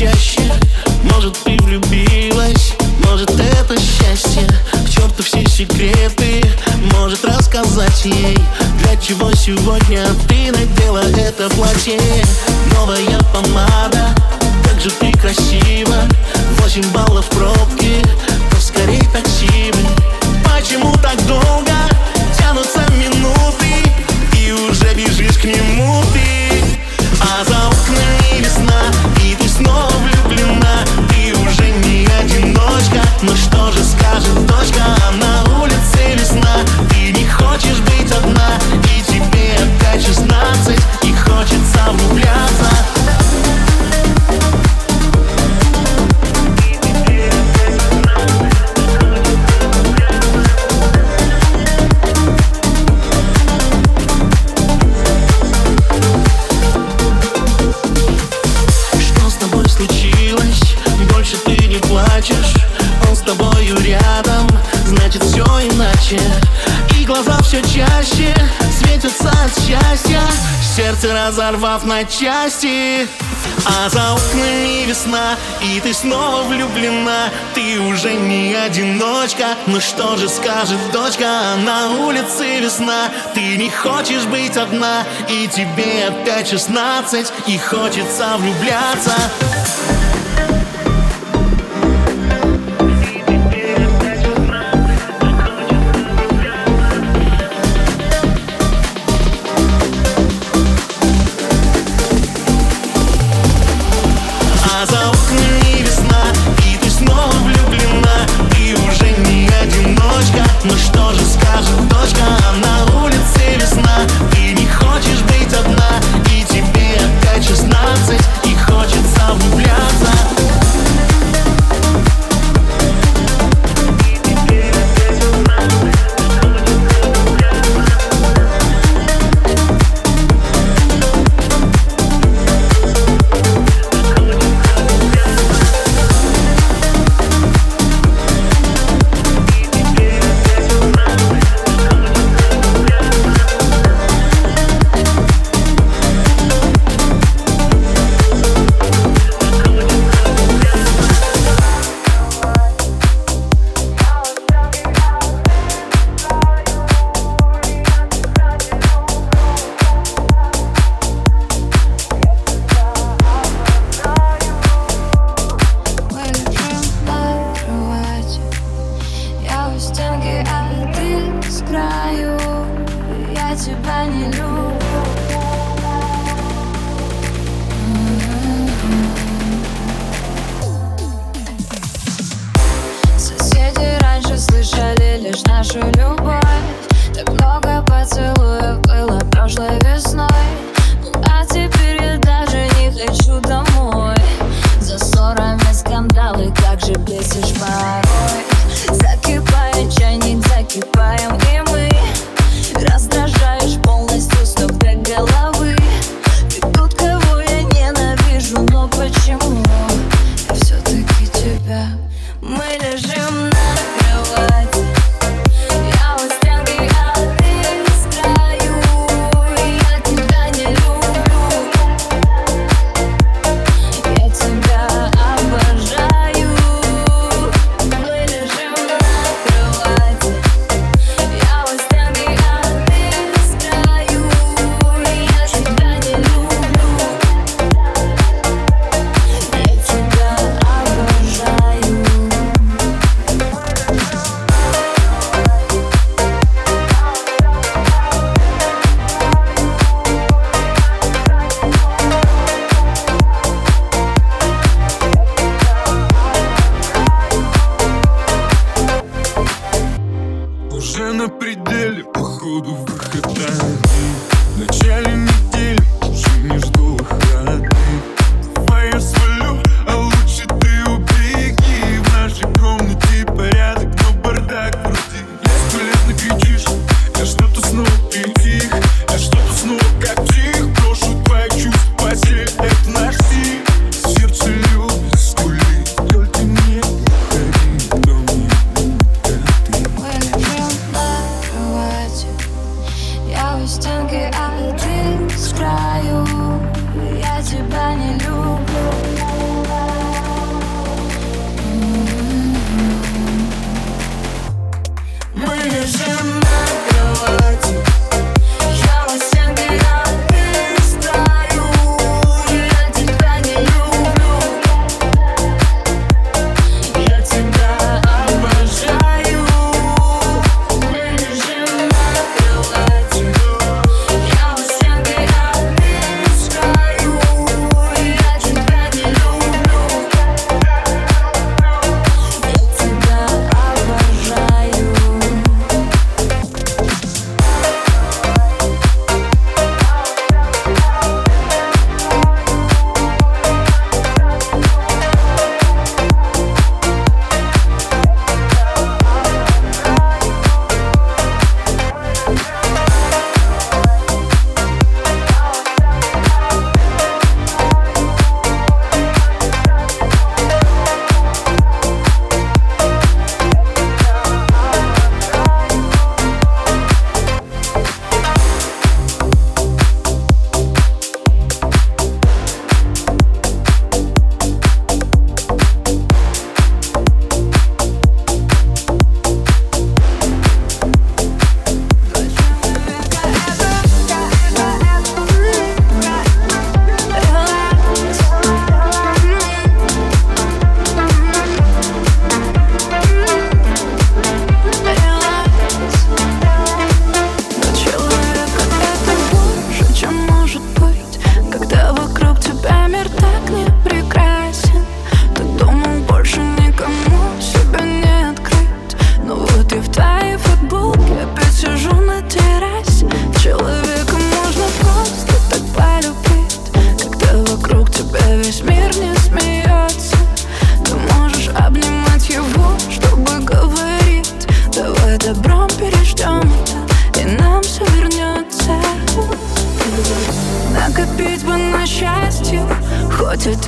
чаще. Может, ты влюбилась, может, это счастье. К черту все секреты, может, рассказать ей Для чего сегодня ты надела это платье. Новая помада, как же ты красива. Восемь баллов разорвав на части А за окнами весна, и ты снова влюблена. Ты уже не одиночка, но что же скажет дочка? На улице весна, ты не хочешь быть одна И тебе опять шестнадцать, и хочется влюбляться.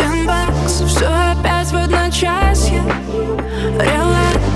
Хоть один бакс Все опять в одночасье. Релакс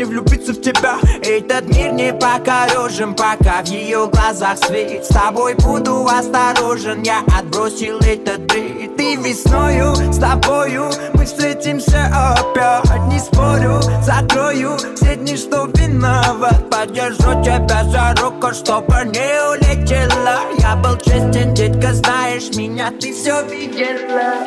не влюбиться в тебя. Этот мир не покорежен, пока в ее глазах свет. С тобой буду осторожен, я отбросил этот бред и весною с тобою Мы встретимся опять, не спорю Закрою все дни, что виноват. Подержу тебя за руку, чтобы не улетела. Я был честен, детка, знаешь меня, ты все видела.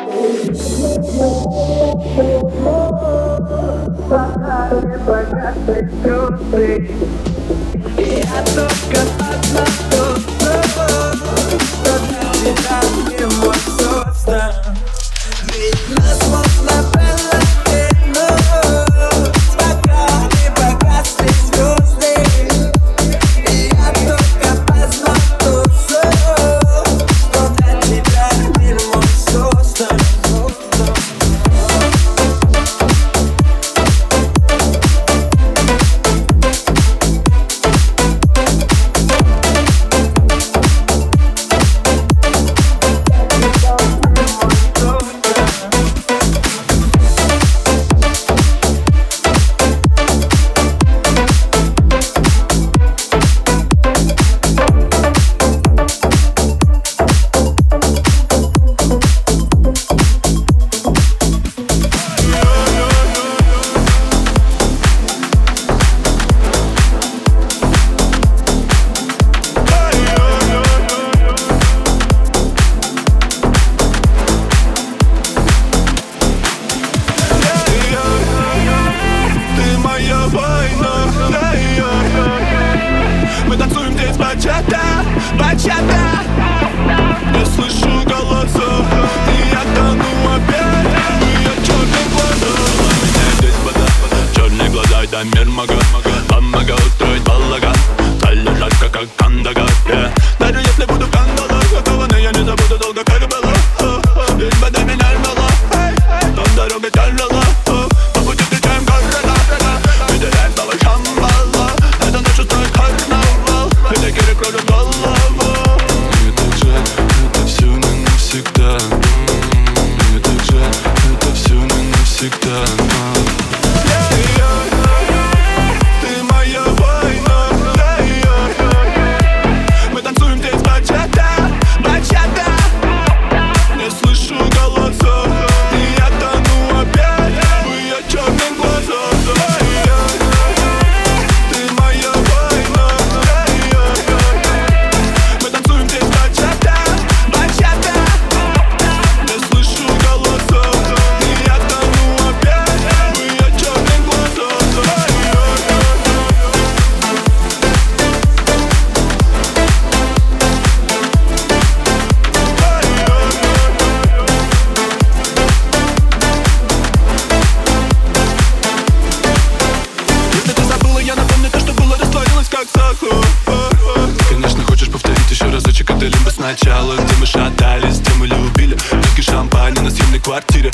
Я только одна тут с тобой Что для тебя не может любовь, да Ведь нас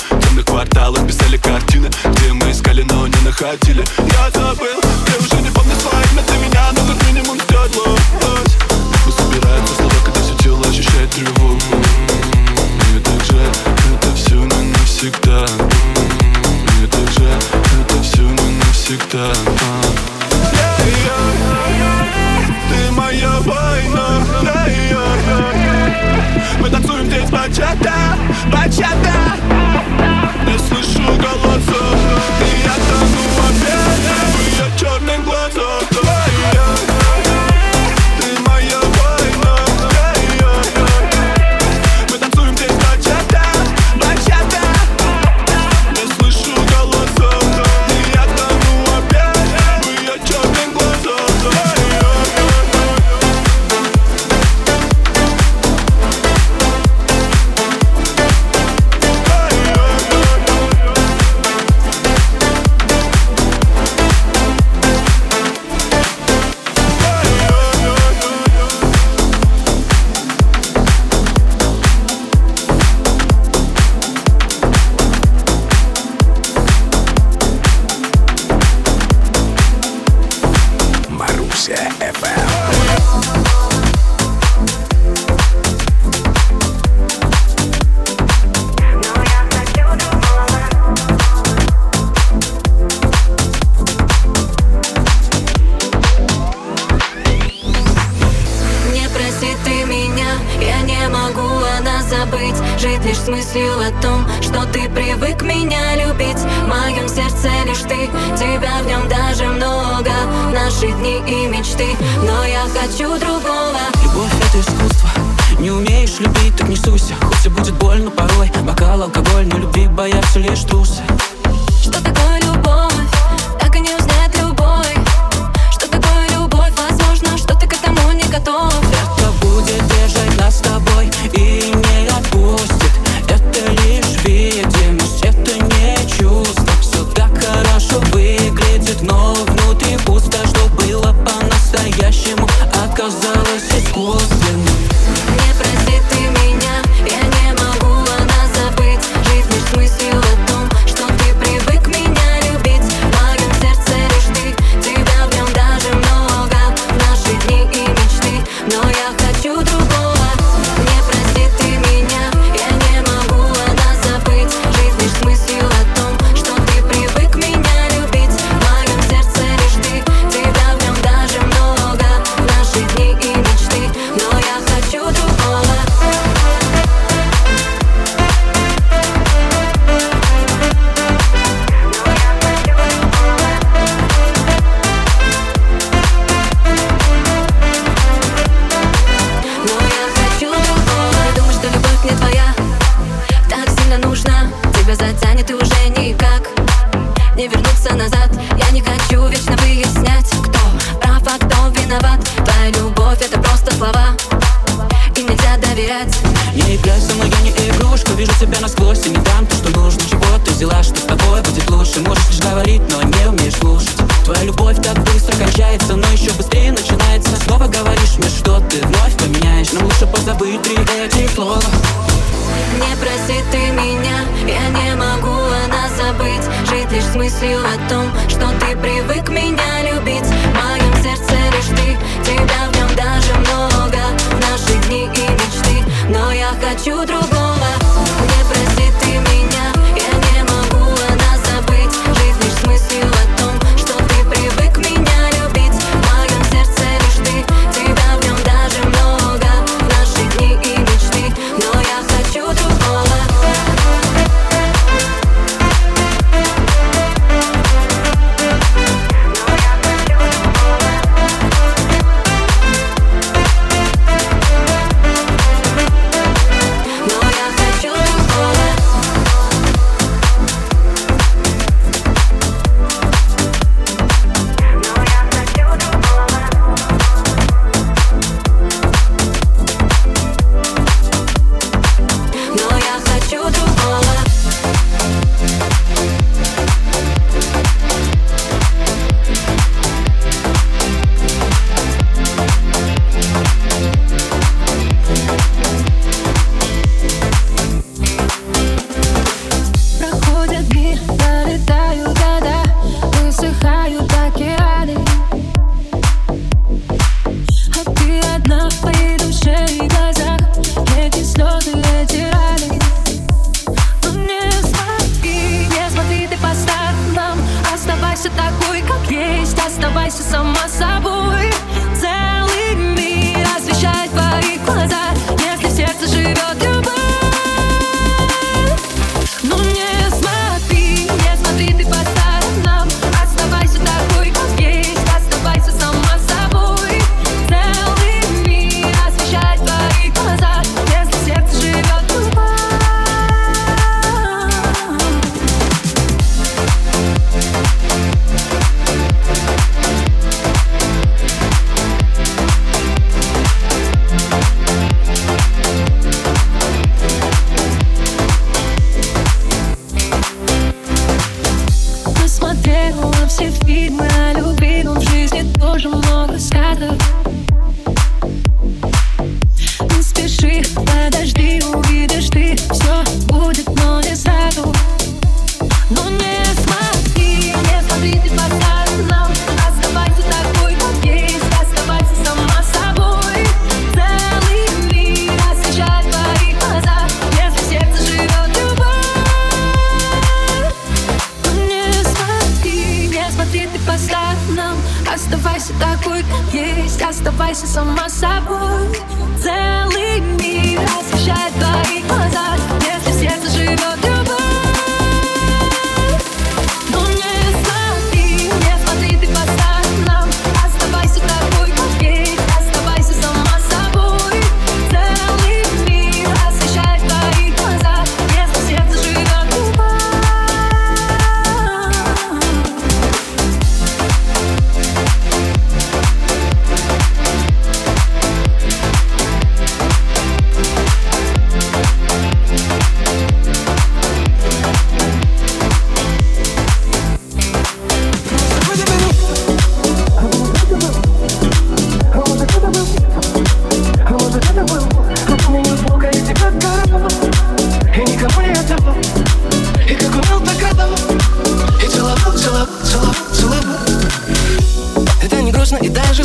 Темных кварталах писали картины Где мы искали, но не находили. Я забыл, ты уже не хочу другого. Любовь — это искусство. Не умеешь любить, так не суйся. Хоть и будет больно порой. Бокал, алкоголь, но любви боятся лишь трусы. I don't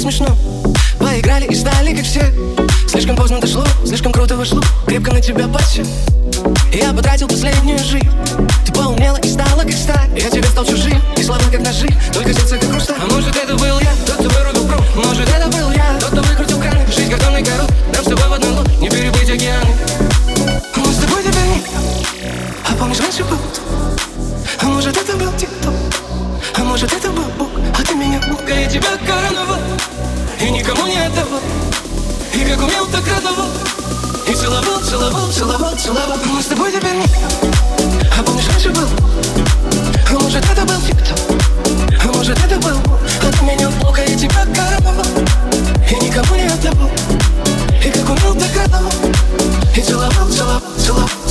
смешно. Поиграли и стали как все. Слишком поздно дошло, слишком круто вошло Крепко на тебя пасся Я потратил последнюю жизнь. Ты поумнела и стала как сталь. Я тебе стал чужим, и слова как ножи. Только сердце как хрусталь А может это был я, тот, кто вырубил пруд? Может это был я, тот, кто выкрутил краны Жизнь картонный город, нам с тобой в одну лодку Не переплыть океаны. А Мы с тобой теперь не А помнишь, раньше был? А может это был тик-ток? А может это был Бог, а ты меня Бог А я тебя короче Целовал, целовал, целовал Мы с тобой теперь А помнишь, раньше был? А может, это был фикт? А может, это был? А От меня плохо и а тебя коровал И никому не отдавал И как умел, так радовал И целовал, целовал, целовал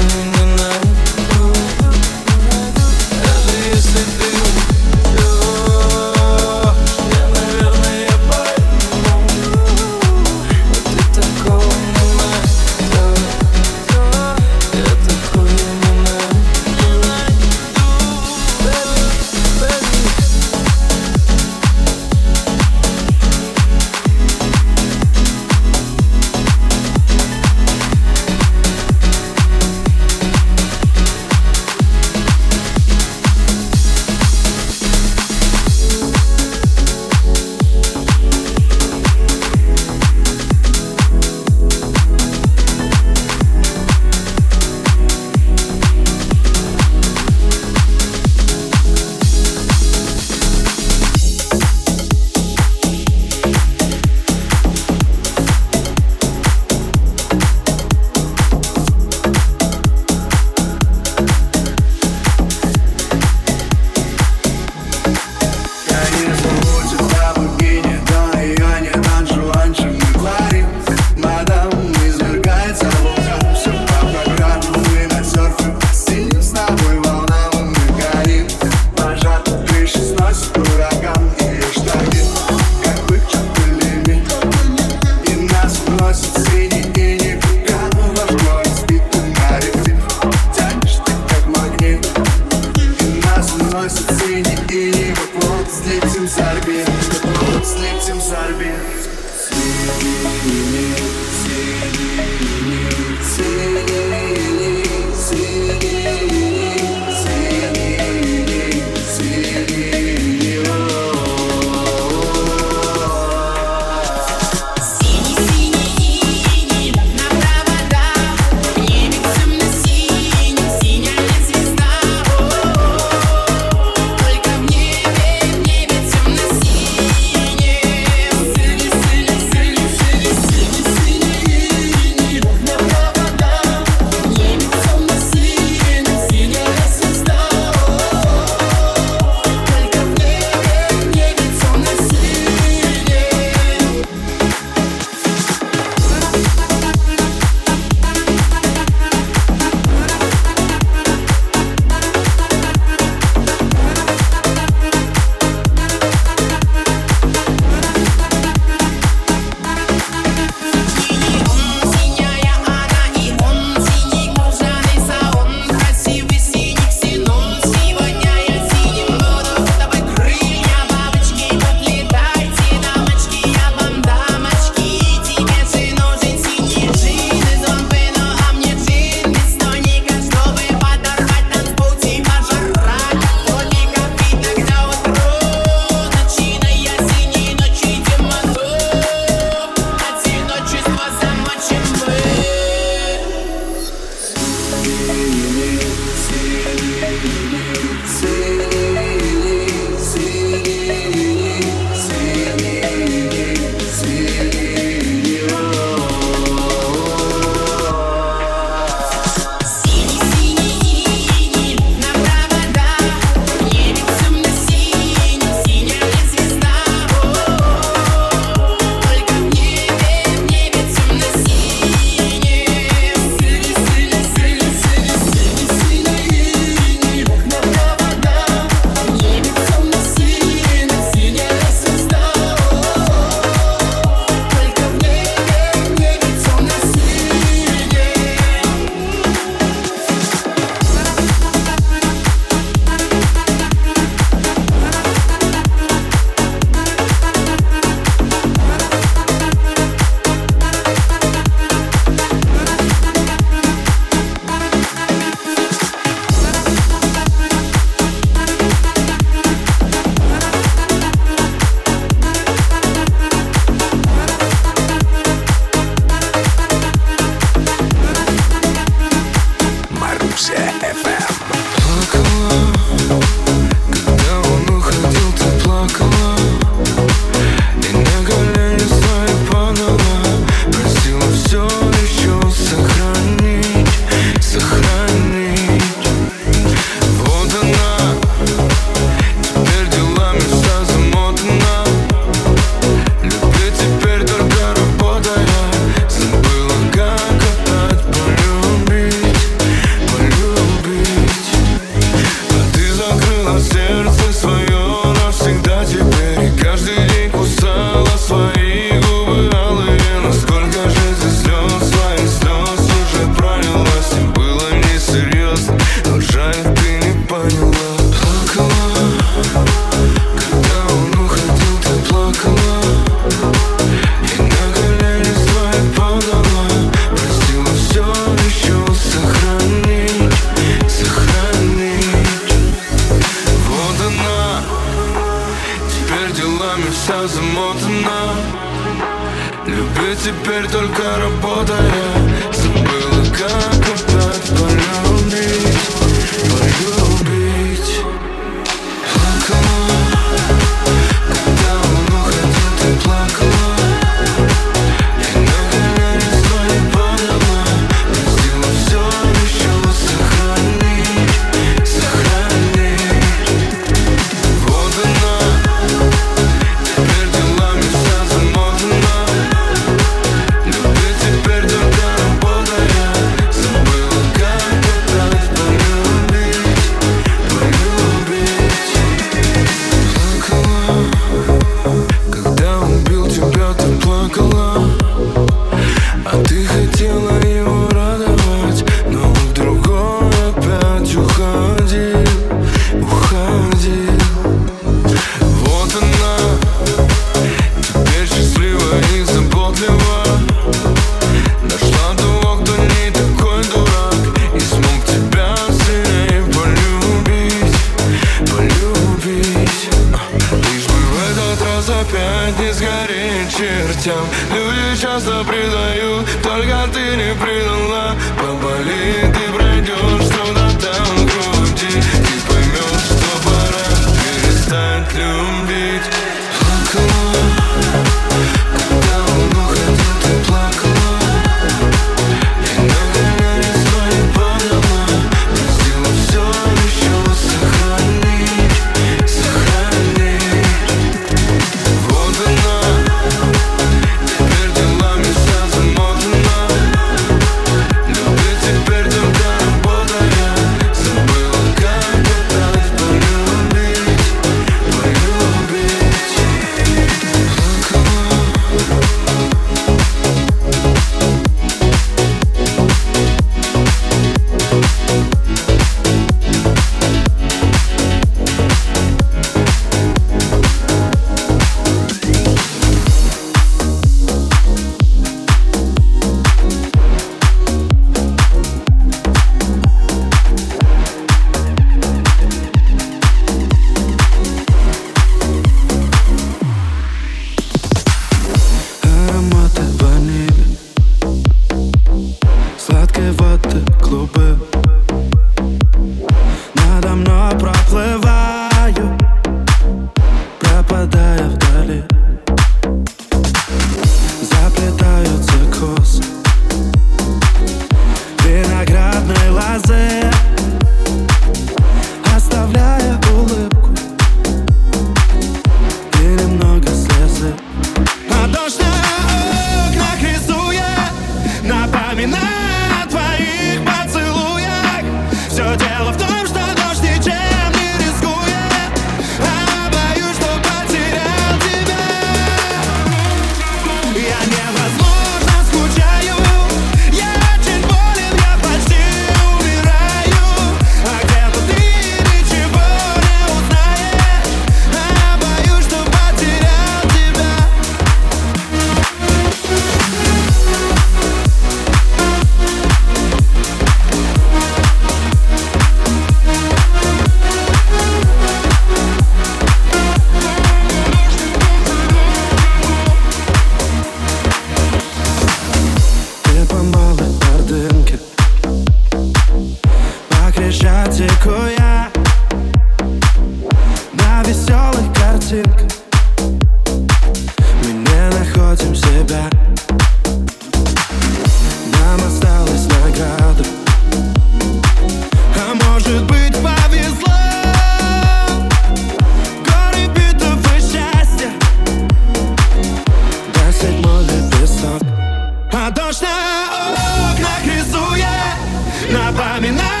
рисует